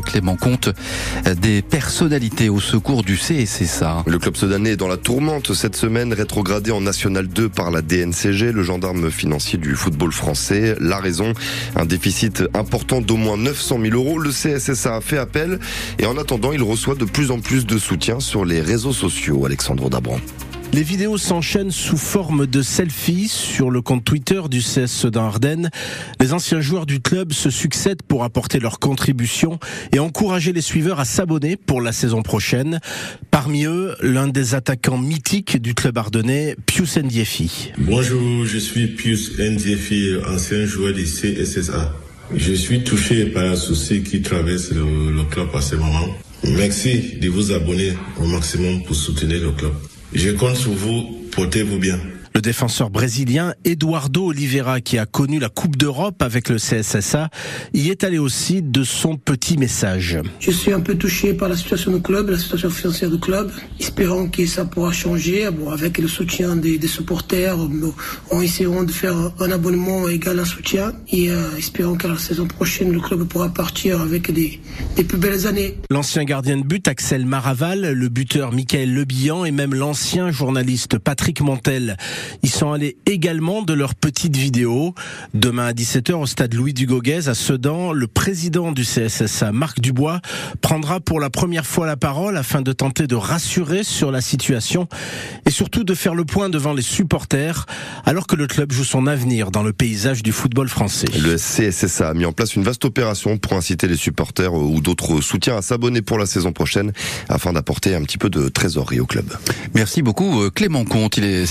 Clément Comte, des personnalités au secours du CSSA. Le club sedanais est dans la tourmente cette semaine, rétrogradé en National 2 par la DNCG, le gendarme financier du football français. La raison, un déficit important d'au moins 900 000 euros. Le CSSA a fait appel et en attendant, il reçoit de plus en plus de soutien sur les réseaux sociaux. Alexandre Dabran. Les vidéos s'enchaînent sous forme de selfies sur le compte Twitter du CS Sedan Ardennes. Les anciens joueurs du club se succèdent pour apporter leur contribution et encourager les suiveurs à s'abonner pour la saison prochaine. Parmi eux, l'un des attaquants mythiques du club ardennais, Pius Ndiefi. Bonjour, je suis Pius Ndiefi, ancien joueur du CSSA. Je suis touché par un souci qui traverse le club à ce moment. Merci de vous abonner au maximum pour soutenir le club. Je compte sur vous, portez-vous bien. Le défenseur brésilien Eduardo Oliveira, qui a connu la Coupe d'Europe avec le CSSA, y est allé aussi de son petit message. Je suis un peu touché par la situation du club, la situation financière du club. Espérons que ça pourra changer. Bon, avec le soutien des, des supporters, on essaiera de faire un abonnement égal à soutien. Et euh, espérons qu'à la saison prochaine, le club pourra partir avec des, des plus belles années. L'ancien gardien de but, Axel Maraval, le buteur Michael Lebihan et même l'ancien journaliste Patrick Montel ils sont allés également de leur petite vidéo. Demain à 17h au stade Louis Dugoguez à Sedan, le président du CSSA, Marc Dubois, prendra pour la première fois la parole afin de tenter de rassurer sur la situation et surtout de faire le point devant les supporters alors que le club joue son avenir dans le paysage du football français. Le CSSA a mis en place une vaste opération pour inciter les supporters ou d'autres soutiens à s'abonner pour la saison prochaine afin d'apporter un petit peu de trésorerie au club. Merci beaucoup Clément Comte. Il est